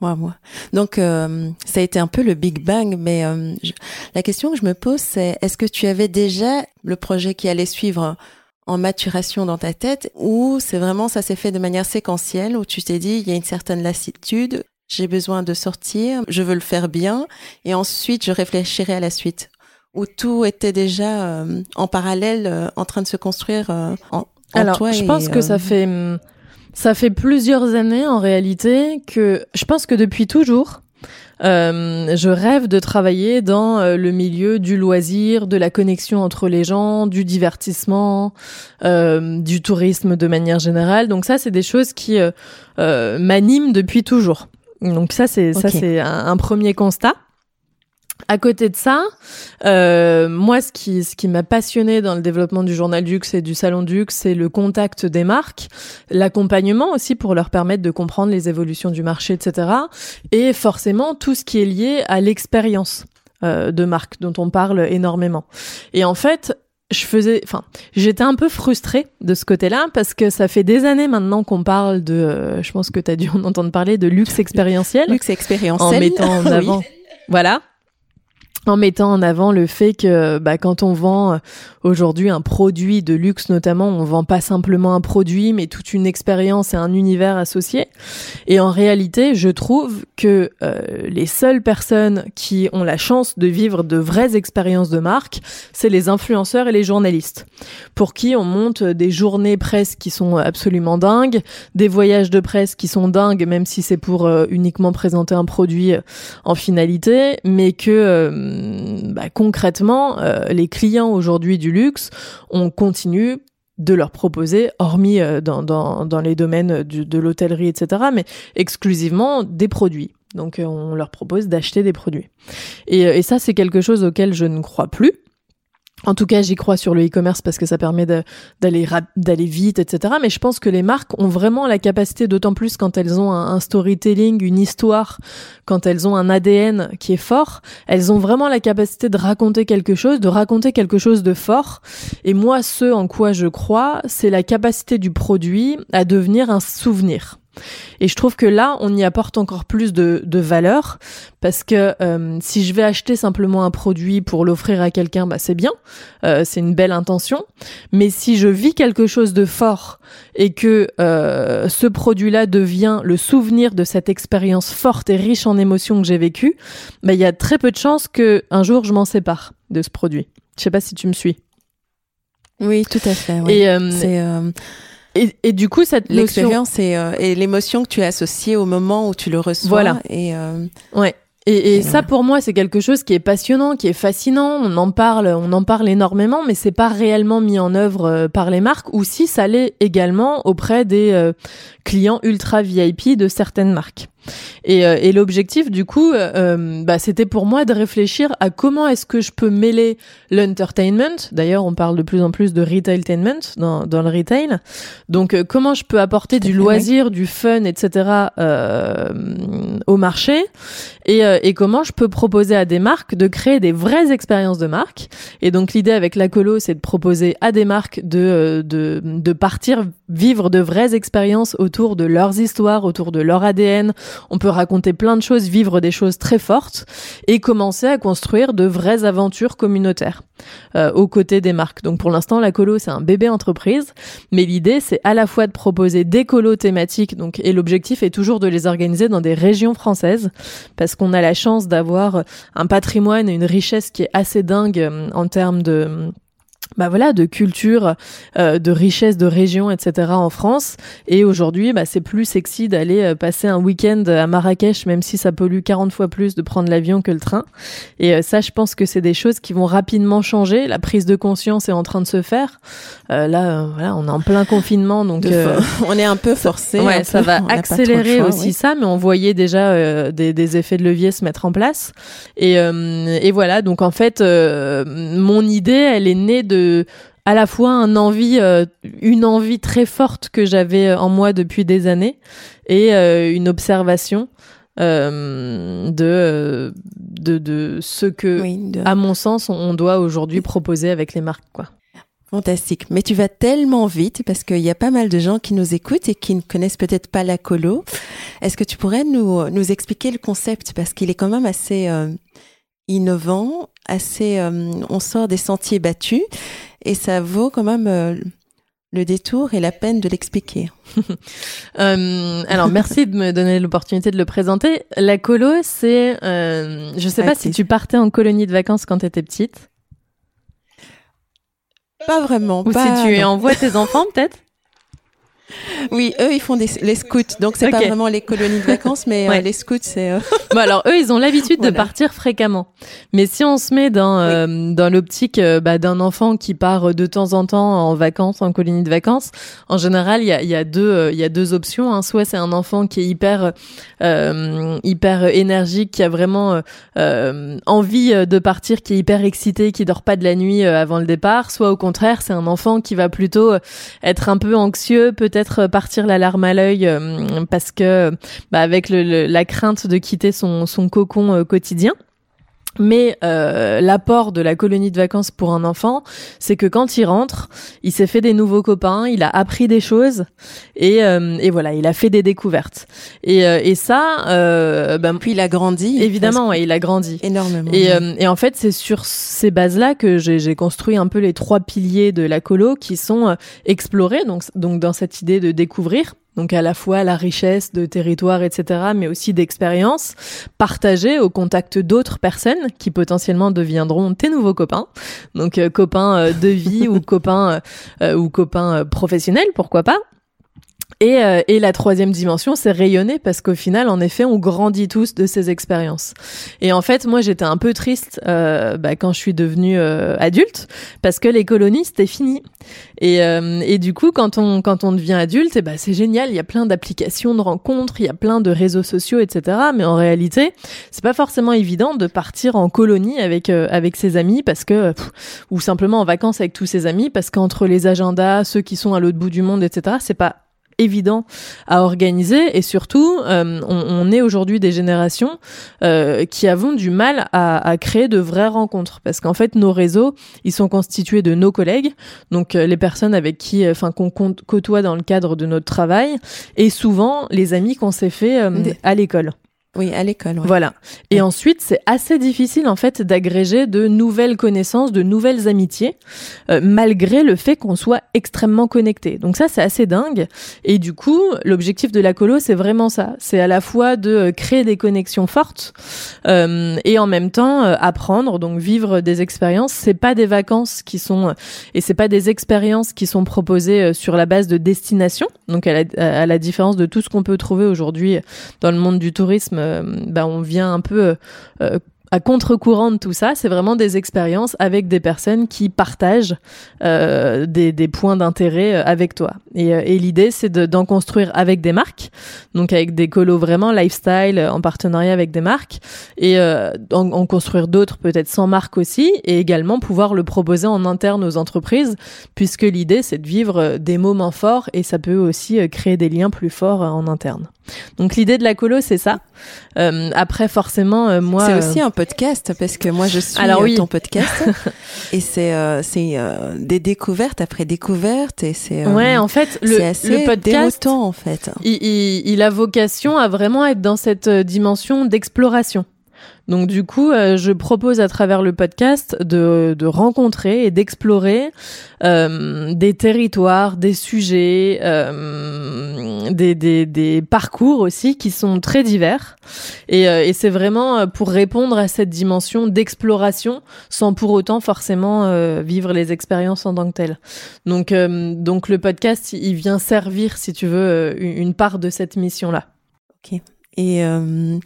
Moi, moi. Donc, euh, ça a été un peu le Big Bang, mais euh, la question que je me pose, c'est est-ce que tu avais déjà le projet qui allait suivre en maturation dans ta tête, ou c'est vraiment ça s'est fait de manière séquentielle, où tu t'es dit il y a une certaine lassitude, j'ai besoin de sortir, je veux le faire bien, et ensuite je réfléchirai à la suite, où tout était déjà euh, en parallèle, en train de se construire en, en Alors, toi. je et, pense que ça fait hum, ça fait plusieurs années en réalité que je pense que depuis toujours, euh, je rêve de travailler dans euh, le milieu du loisir, de la connexion entre les gens, du divertissement, euh, du tourisme de manière générale. Donc ça, c'est des choses qui euh, euh, m'animent depuis toujours. Donc ça, c'est ça, c'est un, un premier constat. À côté de ça, euh, moi, ce qui, ce qui m'a passionné dans le développement du journal Dux et du salon Dux, c'est le contact des marques, l'accompagnement aussi pour leur permettre de comprendre les évolutions du marché, etc. Et forcément, tout ce qui est lié à l'expérience euh, de marque dont on parle énormément. Et en fait, je faisais, enfin, j'étais un peu frustrée de ce côté-là parce que ça fait des années maintenant qu'on parle de, euh, je pense que tu as dû en entendre parler de luxe (laughs) expérientiel. Luxe expérientiel. en mettant en (laughs) avant. Voilà en mettant en avant le fait que bah, quand on vend euh, aujourd'hui un produit de luxe notamment, on vend pas simplement un produit, mais toute une expérience et un univers associé. Et en réalité, je trouve que euh, les seules personnes qui ont la chance de vivre de vraies expériences de marque, c'est les influenceurs et les journalistes, pour qui on monte des journées presse qui sont absolument dingues, des voyages de presse qui sont dingues, même si c'est pour euh, uniquement présenter un produit euh, en finalité, mais que bah, concrètement, euh, les clients aujourd'hui du luxe, on continue de leur proposer, hormis euh, dans, dans, dans les domaines du- de l'hôtellerie, etc., mais exclusivement des produits. Donc euh, on leur propose d'acheter des produits. Et, euh, et ça, c'est quelque chose auquel je ne crois plus. En tout cas, j'y crois sur le e-commerce parce que ça permet d'aller vite, etc. Mais je pense que les marques ont vraiment la capacité, d'autant plus quand elles ont un, un storytelling, une histoire, quand elles ont un ADN qui est fort, elles ont vraiment la capacité de raconter quelque chose, de raconter quelque chose de fort. Et moi, ce en quoi je crois, c'est la capacité du produit à devenir un souvenir. Et je trouve que là, on y apporte encore plus de, de valeur parce que euh, si je vais acheter simplement un produit pour l'offrir à quelqu'un, bah c'est bien, euh, c'est une belle intention. Mais si je vis quelque chose de fort et que euh, ce produit-là devient le souvenir de cette expérience forte et riche en émotions que j'ai vécue, bah il y a très peu de chances que un jour je m'en sépare de ce produit. Je sais pas si tu me suis. Oui, tout à fait. Et, c'est et, et du coup cette notion, l'expérience et, euh, et l'émotion que tu as associée au moment où tu le reçois. Voilà. Et euh, Ouais. Et, ça, pour moi, c'est quelque chose qui est passionnant, qui est fascinant. On en parle, on en parle énormément, mais c'est pas réellement mis en œuvre euh, par les marques. Ou si ça l'est également auprès des euh, clients ultra VIP de certaines marques. Et, euh, et l'objectif, du coup, euh, euh, bah, c'était pour moi de réfléchir à comment est-ce que je peux mêler l'entertainment. D'ailleurs, on parle de plus en plus de retailtainment dans, dans le retail. Donc, euh, comment je peux apporter du loisir, du fun, etc. euh, au marché et, euh, et comment je peux proposer à des marques de créer des vraies expériences de marque. Et donc l'idée avec la colo, c'est de proposer à des marques de, de, de partir vivre de vraies expériences autour de leurs histoires, autour de leur ADN. On peut raconter plein de choses, vivre des choses très fortes et commencer à construire de vraies aventures communautaires euh, aux côtés des marques. Donc pour l'instant, la colo, c'est un bébé entreprise, mais l'idée, c'est à la fois de proposer des colos thématiques, donc et l'objectif est toujours de les organiser dans des régions françaises, parce qu'on a la chance d'avoir un patrimoine et une richesse qui est assez dingue euh, en termes de bah voilà de culture euh, de richesse de région etc en France et aujourd'hui bah c'est plus sexy d'aller euh, passer un week-end à Marrakech même si ça pollue 40 fois plus de prendre l'avion que le train et euh, ça je pense que c'est des choses qui vont rapidement changer la prise de conscience est en train de se faire Euh, là euh, voilà on est en plein confinement donc euh, (laughs) on est un peu forcé. Ouais, ça peu, va on accélérer choix, aussi oui. ça, mais on voyait déjà euh, des, des effets de levier se mettre en place. Et, euh, et voilà, donc en fait, euh, mon idée, elle est née de à la fois un envie, une envie très forte que j'avais en moi depuis des années et une observation de, de, de ce que, à mon sens, on doit aujourd'hui proposer avec les marques, quoi. Fantastique. Mais tu vas tellement vite parce qu'il y a pas mal de gens qui nous écoutent et qui ne connaissent peut-être pas la colo. Est-ce que tu pourrais nous, nous expliquer le concept? Parce qu'il est quand même assez euh, innovant, assez, euh, on sort des sentiers battus et ça vaut quand même euh, le détour et la peine de l'expliquer. (laughs) alors merci de me donner l'opportunité de le présenter. La colo, c'est, je sais pas si tu partais en colonie de vacances quand tu étais petite. Pas vraiment. Ou si tu envoies tes enfants, peut-être? Oui, eux, ils font des, les scouts. Donc, c'est pas vraiment les colonies de vacances, mais euh, les scouts, c'est. Euh... (laughs) Bon, alors, eux, ils ont l'habitude de partir fréquemment. Mais si on se met dans, euh, dans l'optique euh, bah, d'un enfant qui part de temps en temps en vacances, en colonie de vacances, en général, il y a, y, a deux, il y a deux options. Hein. Soit c'est un enfant qui est hyper, hyper énergique, qui a vraiment envie de partir, qui est hyper excité, qui dort pas de la nuit avant le départ. Soit au contraire, c'est un enfant qui va plutôt être un peu anxieux, peut-être peut-être partir la larme à l'œil euh, parce que bah, avec le, la crainte de quitter son, son cocon euh, quotidien. Mais euh, l'apport de la colonie de vacances pour un enfant, c'est que quand il rentre, il s'est fait des nouveaux copains, il a appris des choses et, euh, et voilà, il a fait des découvertes. Et, euh, et ça, euh, ben, puis il a grandi. Évidemment, et il a grandi énormément. Et, euh, et en fait, c'est sur ces bases-là que j'ai construit un peu les trois piliers de la colo qui sont euh, explorés, donc donc dans cette idée de découvrir donc à la fois la richesse de territoire, etc., mais aussi d'expériences partagées au contact d'autres personnes qui potentiellement deviendront tes nouveaux copains. Donc euh, copains euh, de vie (laughs) ou copains euh, ou copains professionnels, pourquoi pas. Et, euh, et, la troisième dimension, c'est rayonner parce qu'au final, en effet, on grandit tous de ces expériences. Et en fait, moi, j'étais un peu triste euh, bah, quand je suis devenue euh, adulte parce que les colonies, c'était fini. Et, euh, et, du coup, quand on quand on devient adulte, eh bah, c'est génial. Il y a plein d'applications de rencontres, il y a plein de réseaux sociaux, etc. Mais en réalité, c'est pas forcément évident de partir en colonie avec avec ses amis parce que ou simplement en vacances avec tous ses amis parce qu'entre les agendas, ceux qui sont à l'autre bout du monde, etc. C'est pas évident à organiser. Et surtout euh, on, on, est aujourd'hui des générations euh, qui avons du mal à, à, créer de vraies rencontres. Parce qu'en fait nos réseaux ils sont constitués de nos collègues. Donc euh, les personnes avec qui euh, enfin qu'on côtoie dans le cadre de notre travail. Et souvent les amis qu'on s'est fait euh, à l'école oui, à l'école. Voilà. Et ensuite, c'est assez difficile en fait d'agréger de nouvelles connaissances, de nouvelles amitiés, euh, malgré le fait qu'on soit extrêmement connecté. Donc ça, c'est assez dingue. Et du coup, l'objectif de la colo, c'est vraiment ça. C'est à la fois de euh, créer des connexions fortes euh, et en même temps euh, apprendre, donc vivre des expériences. C'est pas des vacances qui sont et c'est pas des expériences qui sont proposées sur la base de destination. Donc à la, à la différence de tout ce qu'on peut trouver aujourd'hui dans le monde du tourisme bah, on vient un peu euh, à contre-courant de tout ça, c'est vraiment des expériences avec des personnes qui partagent euh, des, points d'intérêt avec toi. Et, l'idée, c'est d'en construire avec des marques, donc avec des colos vraiment lifestyle en partenariat avec des marques, et euh, en, construire d'autres peut-être sans marque aussi, et également pouvoir le proposer en interne aux entreprises, puisque l'idée, c'est de vivre des moments forts et ça peut aussi créer des liens plus forts en interne. Donc l'idée de la colo, c'est ça. Euh, après, forcément, euh, moi. C'est aussi un podcast parce que moi, je suis Alors, oui. ton podcast (laughs) et c'est euh, c'est euh, des découvertes après découvertes et c'est. ouais, en fait, le, assez le podcast, déroutant, en fait. Il, il, il a vocation à vraiment être dans cette dimension d'exploration. Donc du coup, euh, je propose à travers le podcast de, de rencontrer et d'explorer euh, des territoires, des sujets, euh, des, des, des, parcours aussi qui sont très divers. Et, euh, et c'est vraiment pour répondre à cette dimension d'exploration sans pour autant forcément euh, vivre les expériences en tant que telles. Donc, donc le podcast, il vient servir, si tu veux, une part de cette mission-là. Ok. Et, euh,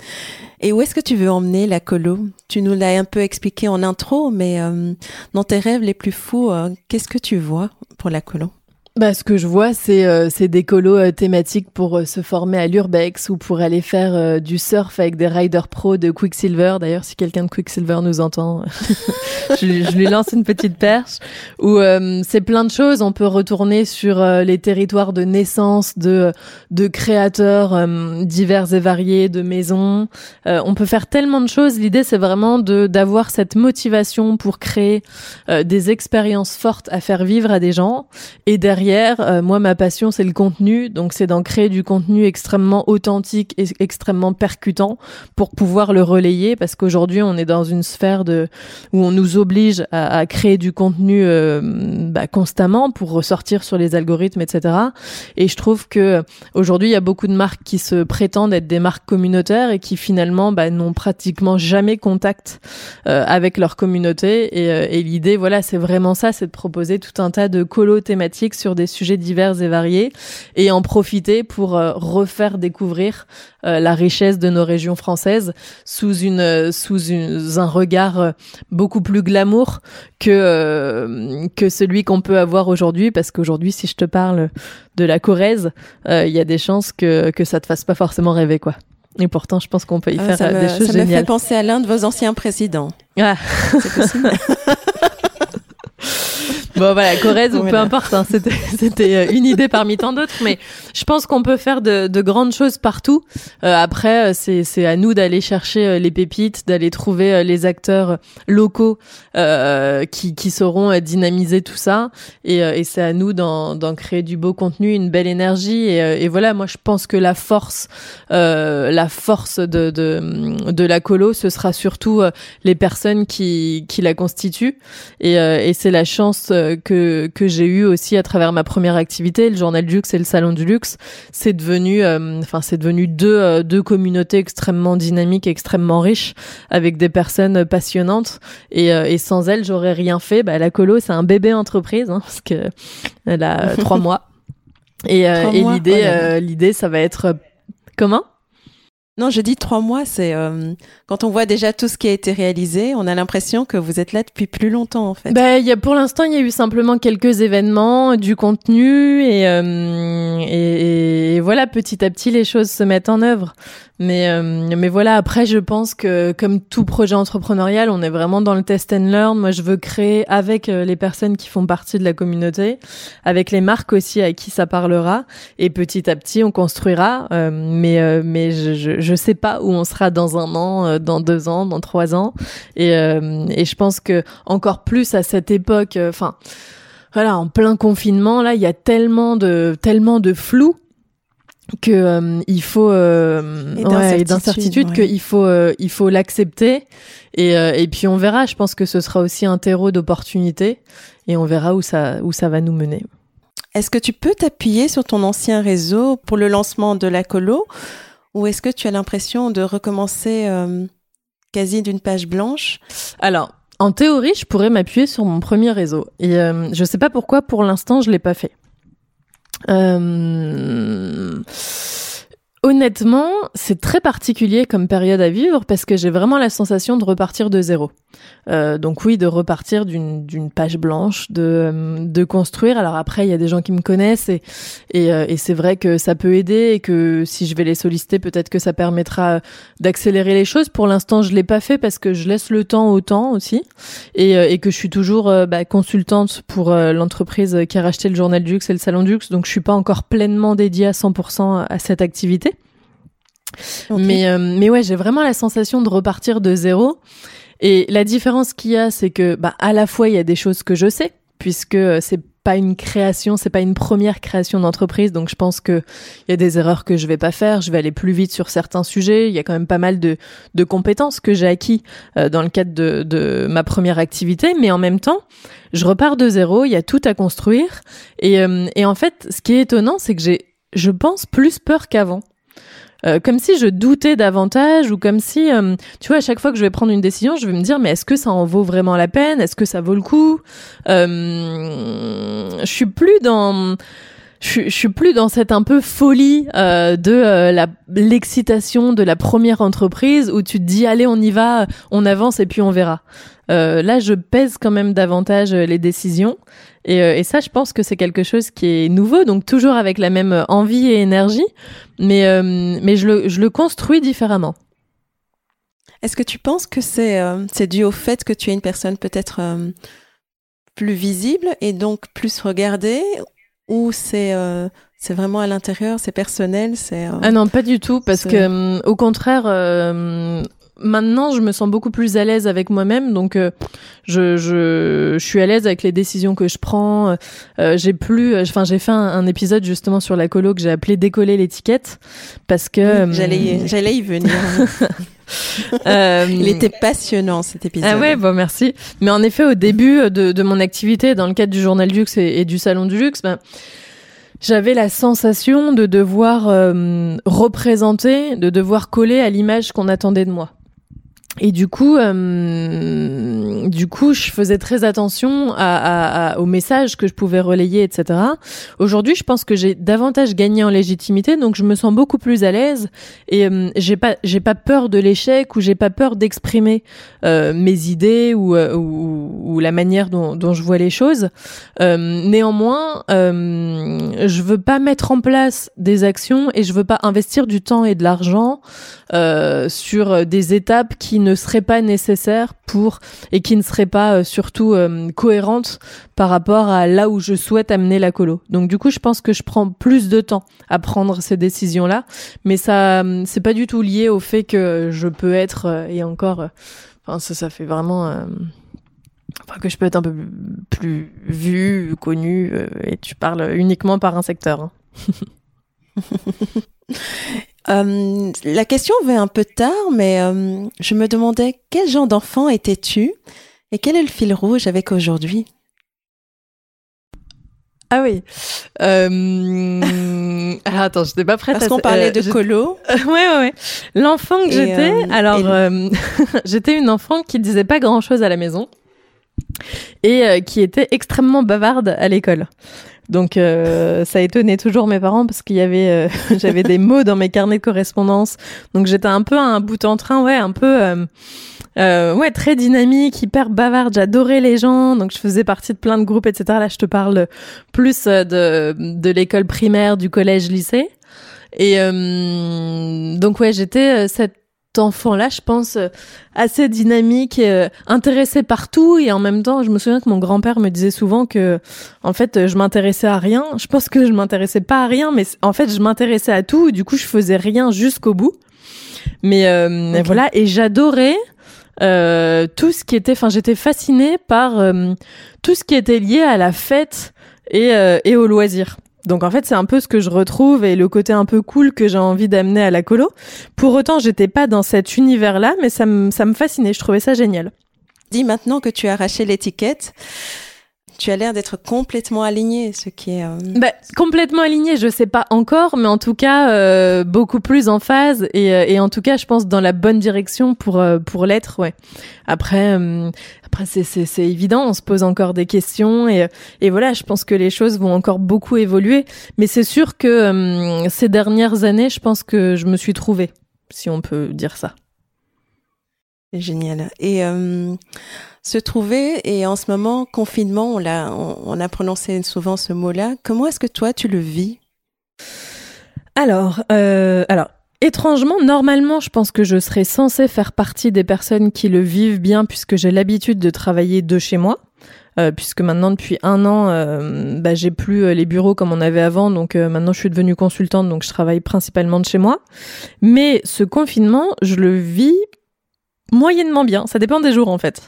et où est-ce que tu veux emmener la colo? Tu nous l'as un peu expliqué en intro, mais euh, dans tes rêves les plus fous, euh, qu'est-ce que tu vois pour la colo? Bah, ce que je vois, c'est euh, des colos euh, thématiques pour euh, se former à l'urbex ou pour aller faire du surf avec des riders pro de Quicksilver. D'ailleurs, si quelqu'un de Quicksilver nous entend, (laughs) je, je, lui lance une petite perche. Ou c'est plein de choses. On peut retourner sur les territoires de naissance de de créateurs divers et variés, de maisons. on peut faire tellement de choses. L'idée, c'est vraiment d'avoir cette motivation pour créer des expériences fortes à faire vivre à des gens et derrière euh, moi, ma passion, c'est le contenu. Donc, c'est d'en créer du contenu extrêmement authentique et extrêmement percutant pour pouvoir le relayer. Parce qu'aujourd'hui, on est dans une sphère où on nous oblige à, créer du contenu euh, bah, constamment pour ressortir sur les algorithmes, etc. Et je trouve que aujourd'hui, il y a beaucoup de marques qui se prétendent être des marques communautaires et qui finalement bah, n'ont pratiquement jamais contact euh, avec leur communauté. Et, et l'idée, voilà, c'est vraiment ça, c'est de proposer tout un tas de colos thématiques sur des sujets divers et variés et en profiter pour euh, refaire découvrir euh, la richesse de nos régions françaises sous une euh, sous une, un regard beaucoup plus glamour que que celui qu'on peut avoir aujourd'hui parce qu'aujourd'hui si je te parle de la Corrèze il y a des chances que que ça te fasse pas forcément rêver quoi. Et pourtant, je pense qu'on peut y ah, faire des choses géniales. Ça me fait penser à l'un de vos anciens présidents. Ah. C'est possible. (laughs) bon voilà, Corrèze ou peu importe, hein, (laughs) c'était euh, une idée parmi tant d'autres, mais je pense qu'on peut faire de, de, grandes choses partout. Euh, après, euh, c'est à nous d'aller chercher les pépites, d'aller trouver les acteurs locaux euh, qui qui sauront dynamiser tout ça, et, et c'est à nous d'en créer du beau contenu, une belle énergie, et, et voilà, moi je pense que la force la force de, de de la colo, ce sera surtout les personnes qui qui la constituent, et, et c'est la chance que que j'ai eu aussi à travers ma première activité, le journal du luxe et le salon du luxe, c'est devenu, euh, enfin c'est devenu deux euh, deux communautés extrêmement dynamiques, extrêmement riches, avec des personnes passionnantes. Et, euh, et sans elles, j'aurais rien fait. Bah, la colo, c'est un bébé entreprise hein, parce que elle a (laughs) trois mois. Et, et l'idée, l'idée, ça va être comment? Non, je dis trois mois, c'est euh, quand on voit déjà tout ce qui a été réalisé, on a l'impression que vous êtes là depuis plus longtemps en fait. Ben, pour l'instant, il y a eu simplement quelques événements, du contenu et, euh, voilà, petit à petit, les choses se mettent en œuvre. Mais, euh, mais voilà, après, je pense que comme tout projet entrepreneurial, on est vraiment dans le test and learn. Moi, je veux créer avec les personnes qui font partie de la communauté, avec les marques aussi à qui ça parlera. Et petit à petit, on construira. Mais mais je, je, sais pas où on sera dans un an, dans deux ans, dans trois ans. Et, et je pense que encore plus à cette époque, enfin voilà, en plein confinement, là, il y a tellement de tellement de flou que euh, il faut euh, et d'incertitude qu'il faut euh, il faut l'accepter. Et euh, et puis on verra je pense que ce sera aussi un terreau d'opportunités et on verra où ça où ça va nous mener. Est-ce que tu peux t'appuyer sur ton ancien réseau pour le lancement de la colo? Ou est-ce que tu as l'impression de recommencer quasi d'une page blanche? Alors en théorie je pourrais m'appuyer sur mon premier réseau. Et je sais pas pourquoi pour l'instant je l'ai pas fait. Euh, honnêtement, c'est très particulier comme période à vivre parce que j'ai vraiment la sensation de repartir de zéro. Euh, donc oui, de repartir d'une page blanche, de, euh, de construire. Alors après, il y a des gens qui me connaissent euh, et c'est vrai que ça peut aider et que si je vais les solliciter, peut-être que ça permettra d'accélérer les choses. Pour l'instant, je l'ai pas fait parce que je laisse le temps au temps aussi et, que je suis toujours bah, consultante pour l'entreprise qui a racheté le journal du luxe et le salon du luxe. Donc je suis pas encore pleinement dédiée à 100% à cette activité. Mais, mais ouais, j'ai vraiment la sensation de repartir de zéro. Et la différence qu'il y a, c'est que bah, à la fois il y a des choses que je sais, puisque c'est pas une création, c'est pas une première création d'entreprise, donc je pense que il y a des erreurs que je vais pas faire, je vais aller plus vite sur certains sujets. Il y a quand même pas mal de, de compétences que j'ai acquis euh, dans le cadre de, de ma première activité, mais en même temps, je repars de zéro. Il y a tout à construire, et, euh, et en fait, ce qui est étonnant, c'est que j'ai, je pense, plus peur qu'avant. Euh, comme si je doutais davantage ou comme si, euh, tu vois, à chaque fois que je vais prendre une décision, je vais me dire, mais est-ce que ça en vaut vraiment la peine? Est-ce que ça vaut le coup? Euh, Je suis plus dans je, je suis plus dans cette un peu folie euh, de euh, la l'excitation de la première entreprise où tu te dis allez on y va, on avance et puis on verra. Euh, là, je pèse quand même davantage les décisions et, et ça, je pense que c'est quelque chose qui est nouveau, donc toujours avec la même envie et énergie, mais mais je le je le construis différemment. Est-ce que tu penses que c'est c'est dû au fait que tu es une personne peut-être plus visible et donc plus regardée ou c'est euh, c'est vraiment à l'intérieur, c'est personnel, c'est euh, Ah non, pas du tout parce que euh, au contraire maintenant, je me sens beaucoup plus à l'aise avec moi-même, donc je, je, je suis à l'aise avec les décisions que je prends. j'ai plus, enfin, j'ai fait un, épisode justement sur la colo que j'ai appelé décoller l'étiquette parce que j'allais, j'allais y venir. (laughs) Euh, Il était passionnant cet épisode. Ah ouais, bon merci. Mais en effet, au début de, de mon activité dans le cadre du journal du luxe et, du salon du luxe, ben, j'avais la sensation de devoir euh, représenter, de devoir coller à l'image qu'on attendait de moi. Et du coup, euh, du coup, je faisais très attention à, à, aux messages que je pouvais relayer, etc. Aujourd'hui, je pense que j'ai davantage gagné en légitimité, donc je me sens beaucoup plus à l'aise et euh, j'ai pas, j'ai pas peur de l'échec ou j'ai pas peur d'exprimer euh, mes idées ou, euh, ou, ou, la manière dont, dont, je vois les choses. Euh, néanmoins, je veux pas mettre en place des actions et je veux pas investir du temps et de l'argent sur des étapes qui ne serait pas nécessaire pour et qui ne serait pas euh, surtout euh, cohérente par rapport à là où je souhaite amener la colo. Donc du coup, je pense que je prends plus de temps à prendre ces décisions là, mais ça euh, c'est pas du tout lié au fait que je peux être et encore enfin ça ça fait vraiment que je peux être un peu plus vu, connu et tu parles uniquement par un secteur. Hein. (laughs) Euh, la question vient un peu tard, mais euh, je me demandais quel genre d'enfant étais-tu et quel est le fil rouge avec aujourd'hui? Ah oui. Euh... Alors attends, je n'étais pas prête Parce qu'on parlait de colo. (laughs) ouais, ouais, ouais. L'enfant que j'étais, alors (laughs) j'étais une enfant qui disait pas grand-chose à la maison et qui était extrêmement bavarde à l'école. Donc euh, ça étonnait toujours mes parents parce qu'il y avait euh, (laughs) j'avais des mots dans mes carnets de correspondance. Donc j'étais un peu un bout en train, ouais, un peu euh, euh, ouais, très dynamique, hyper bavarde, j'adorais les gens, donc je faisais partie de plein de groupes, etc. Là, je te parle plus de, de l'école primaire, du collège, lycée. Et donc ouais, j'étais cette enfant-là, je pense, euh, assez dynamique, euh, intéressé par tout et en même temps, je me souviens que mon grand-père me disait souvent que, en fait, je m'intéressais à rien. Je pense que je m'intéressais pas à rien, mais en fait, je m'intéressais à tout et du coup, je faisais rien jusqu'au bout. Mais euh, voilà, et j'adorais euh, tout ce qui était, enfin, j'étais fascinée par tout ce qui était lié à la fête et, et au loisir. Donc en fait, c'est un peu ce que je retrouve et le côté un peu cool que j'ai envie d'amener à la colo. Pour autant, j'étais pas dans cet univers-là, mais ça me ça me fascinait, je trouvais ça génial. Dis maintenant que tu as arraché l'étiquette, tu as l'air d'être complètement aligné, ce qui est. Euh, bah, complètement aligné, je sais pas encore, mais en tout cas euh, beaucoup plus en phase et, euh, et, en tout cas, je pense dans la bonne direction pour euh, pour l'être, ouais. Après, après c'est c'est évident, on se pose encore des questions et et voilà, je pense que les choses vont encore beaucoup évoluer, mais c'est sûr que ces dernières années, je pense que je me suis trouvée, si on peut dire ça. Génial. Et se trouver et en ce moment confinement, on l'a, on, a prononcé souvent ce mot-là. Comment est-ce que toi tu le vis? Alors, euh, alors. Étrangement, normalement, je pense que je serais censée faire partie des personnes qui le vivent bien puisque j'ai l'habitude de travailler de chez moi. Euh, puisque maintenant depuis un an, euh, bah, j'ai plus euh, les bureaux comme on avait avant, donc euh, maintenant je suis devenue consultante, donc je travaille principalement de chez moi. Mais ce confinement, je le vis moyennement bien. Ça dépend des jours en fait.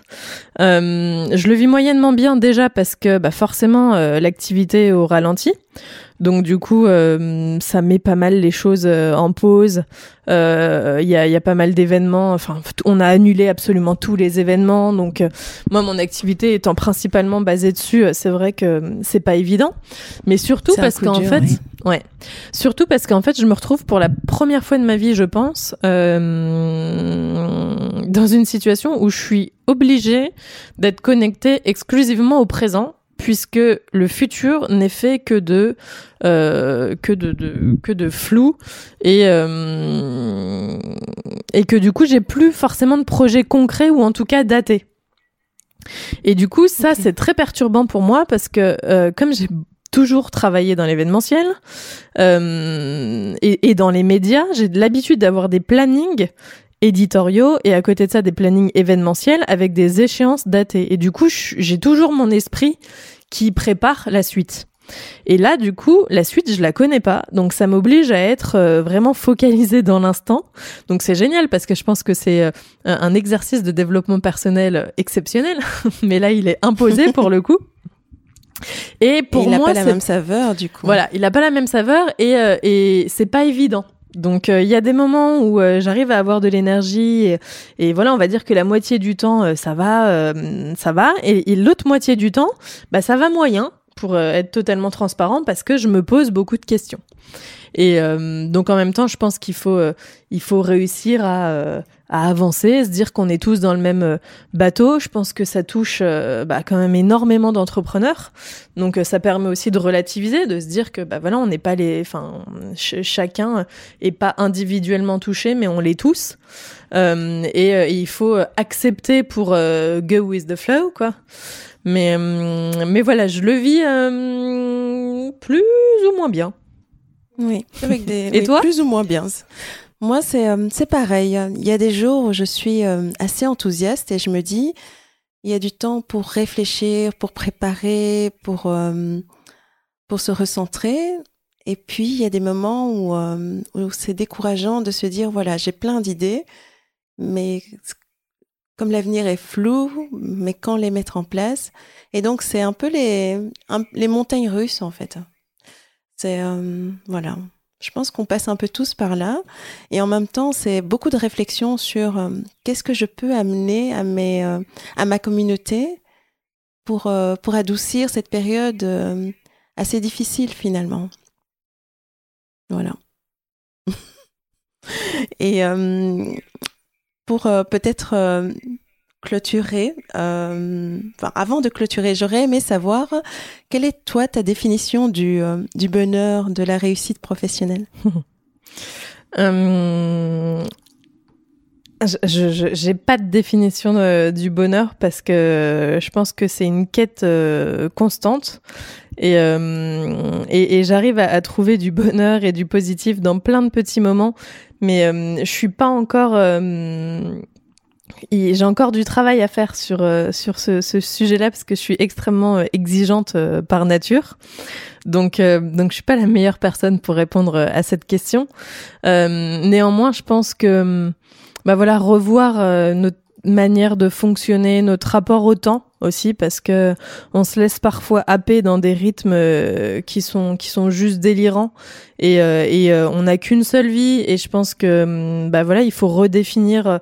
Euh, je le vis moyennement bien déjà parce que bah, forcément euh, l'activité est au ralenti. Donc du coup, euh, ça met pas mal les choses euh, en pause. Il euh, y, a, y, a, pas mal d'événements. Enfin, on a annulé absolument tous les événements. Donc moi, mon activité étant principalement basée dessus, c'est vrai que c'est pas évident. Mais surtout parce qu'en fait, ouais, surtout parce qu'en fait, je me retrouve pour la première fois de ma vie, je pense, dans une situation où je suis obligée d'être connectée exclusivement au présent puisque le futur n'est fait que de euh, que de, de, que de flou et euh, et que du coup j'ai plus forcément de projets concrets ou en tout cas datés. Et du coup ça c'est très perturbant pour moi parce que euh, comme j'ai toujours travaillé dans l'événementiel euh, et, et, dans les médias. J'ai l'habitude d'avoir des plannings éditoriaux et à côté de ça des plannings événementiels avec des échéances datées. Et du coup, j'ai toujours mon esprit qui prépare la suite. Et là, du coup, la suite, je la connais pas, donc ça m'oblige à être euh, vraiment focalisé dans l'instant. Donc c'est génial parce que je pense que c'est euh, un exercice de développement personnel exceptionnel, (laughs) mais là, il est imposé pour le coup. (laughs) Et pour moi, il n'a pas la même saveur du coup. Voilà, il n'a pas la même saveur et euh, et c'est pas évident. Donc il y a des moments où j'arrive à avoir de l'énergie et, et, voilà, on va dire que la moitié du temps ça va, ça va, et, et l'autre moitié du temps, bah ça va moyen pour euh, être totalement transparent parce que je me pose beaucoup de questions. Et euh, donc en même temps, je pense qu'il faut euh, il faut réussir à, à avancer, se dire qu'on est tous dans le même bateau. Je pense que ça touche bah, quand même énormément d'entrepreneurs. Donc ça permet aussi de relativiser, de se dire que bah voilà, on n'est pas les, enfin chacun est pas individuellement touché, mais on l'est tous. et, et, il faut accepter pour go with the flow, quoi. Mais, euh, mais voilà, je le vis euh, plus ou moins bien. Oui, avec des. (laughs) Et toi? Plus ou moins bien. Moi, c'est euh, pareil. Il y a des jours où je suis assez enthousiaste et je me dis, il y a du temps pour réfléchir, pour préparer, pour, pour se recentrer. Et puis, il y a des moments où, où c'est décourageant de se dire, voilà, j'ai plein d'idées, mais comme l'avenir est flou, mais quand les mettre en place. Et donc, c'est un peu les, les montagnes russes, en fait. C'est, euh, voilà. Je pense qu'on passe un peu tous par là. Et en même temps, c'est beaucoup de réflexion sur euh, qu'est-ce que je peux amener à, mes, euh, à ma communauté pour, pour adoucir cette période assez difficile, finalement. Voilà. (laughs) Et pour euh, peut-être euh, clôturer, euh, enfin, avant de clôturer, j'aurais aimé savoir quelle est toi ta définition du, du bonheur, de la réussite professionnelle? (laughs) Je n'ai pas de définition du bonheur parce que je pense que c'est une quête constante et, et, j'arrive à, à, trouver du bonheur et du positif dans plein de petits moments, mais euh, je suis pas encore euh, j'ai encore du travail à faire sur euh, sur ce, ce sujet-là parce que je suis extrêmement exigeante par nature. Donc donc je suis pas la meilleure personne pour répondre à cette question. néanmoins, je pense que bah voilà revoir notre manière de fonctionner, notre rapport au temps aussi parce que on se laisse parfois happer dans des rythmes euh, qui sont qui sont juste délirants et, euh, et euh, on n'a qu'une seule vie et je pense que hum, bah voilà il faut redéfinir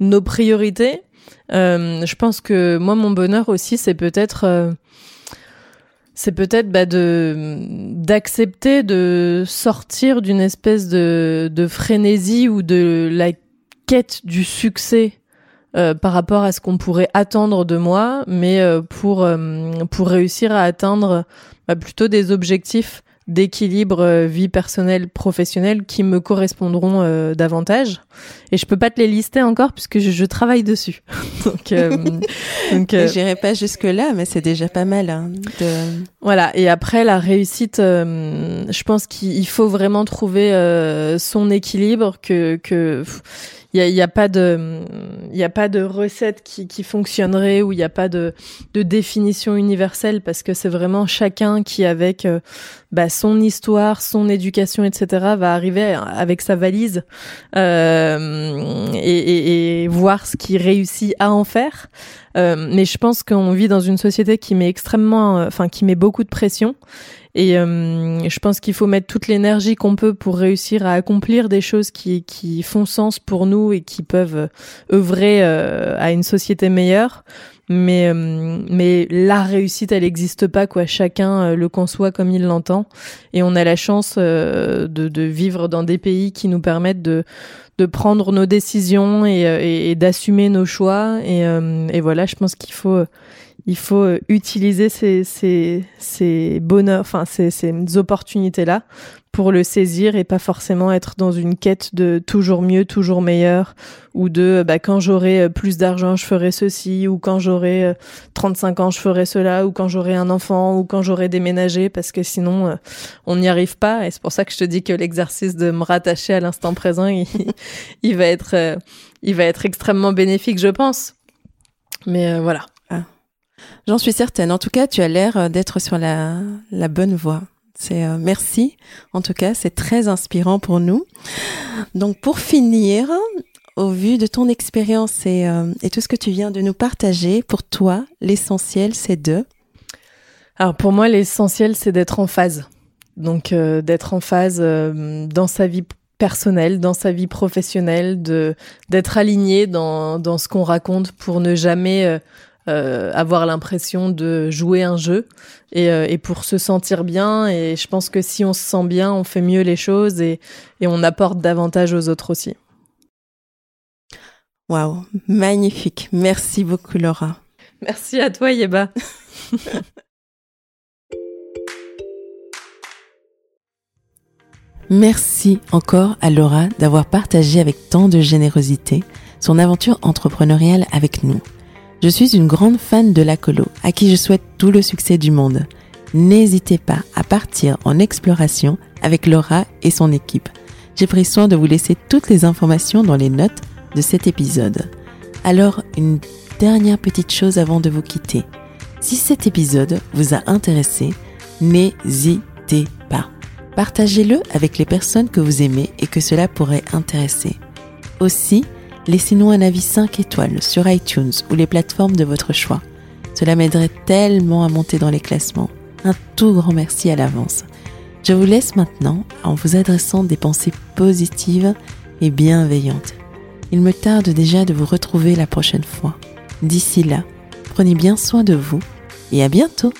nos priorités. je pense que moi mon bonheur aussi c'est peut-être c'est peut-être bah, de d'accepter de sortir d'une espèce de, de frénésie ou de la quête du succès euh, par rapport à ce qu'on pourrait attendre de moi, mais euh, pour euh, pour réussir à atteindre bah, plutôt des objectifs d'équilibre vie personnelle professionnelle qui me correspondront davantage. Et je peux pas te les lister encore puisque je, je travaille dessus. (laughs) Donc (laughs) donc j'irai pas jusque là mais c'est déjà pas mal hein, de... voilà. Et après la réussite je pense qu'il faut vraiment trouver son équilibre que que il y a, pas de il y a pas de recette qui, qui fonctionnerait ou il n'y a pas de, de définition universelle parce que c'est vraiment chacun qui avec euh, bah, son histoire, son éducation, etc. va arriver avec sa valise euh, et, et, voir ce qu'il réussit à en faire. Euh, mais je pense qu'on vit dans une société qui met extrêmement, enfin qui met beaucoup de pression et euh, je pense qu'il faut mettre toute l'énergie qu'on peut pour réussir à accomplir des choses qui, qui font sens pour nous et qui peuvent œuvrer euh, à une société meilleure. Mais, euh, mais la réussite, elle n'existe pas, quoi. Chacun le conçoit comme il l'entend. Et on a la chance de, de vivre dans des pays qui nous permettent de, de prendre nos décisions et, et, et d'assumer nos choix. Et, et voilà, je pense qu'il faut il faut euh, utiliser ces, ces, ces bonheurs, enfin ces, ces opportunités-là pour le saisir et pas forcément être dans une quête de toujours mieux, toujours meilleur, ou de bah, quand j'aurai euh, plus d'argent, je ferai ceci, ou quand j'aurai 35 ans, je ferai cela, ou quand j'aurai un enfant, ou quand j'aurai déménagé, parce que sinon, on n'y arrive pas. Et c'est pour ça que je te dis que l'exercice de me rattacher à l'instant présent, (laughs) il, il va être, il va être extrêmement bénéfique, je pense. Mais voilà. J'en suis certaine. En tout cas, tu as l'air euh, d'être sur la, bonne voie. C'est euh, merci. En tout cas, c'est très inspirant pour nous. Donc, pour finir, au vu de ton expérience et, euh, et tout ce que tu viens de nous partager, pour toi, l'essentiel, c'est de? Alors, pour moi, l'essentiel, c'est d'être en phase. Donc, d'être en phase dans sa vie personnelle, dans sa vie professionnelle, de d'être aligné dans dans ce qu'on raconte pour ne jamais euh, avoir l'impression de jouer un jeu et, euh, et, pour se sentir bien. Et je pense que si on se sent bien, on fait mieux les choses et, et on apporte davantage aux autres aussi. Waouh, magnifique. Merci beaucoup Laura. Merci à toi Yeba. (laughs) Merci encore à Laura d'avoir partagé avec tant de générosité son aventure entrepreneuriale avec nous. Je suis une grande fan de la colo, à qui je souhaite tout le succès du monde. N'hésitez pas à partir en exploration avec Laura et son équipe. J'ai pris soin de vous laisser toutes les informations dans les notes de cet épisode. Alors, une dernière petite chose avant de vous quitter. Si cet épisode vous a intéressé, n'hésitez pas. Partagez-le avec les personnes que vous aimez et que cela pourrait intéresser. Aussi, laissez-nous un avis 5 étoiles sur iTunes ou les plateformes de votre choix. Cela m'aiderait tellement à monter dans les classements. Un tout grand merci à l'avance. Je vous laisse maintenant en vous adressant des pensées positives et bienveillantes. Il me tarde déjà de vous retrouver la prochaine fois. D'ici là, prenez bien soin de vous et à bientôt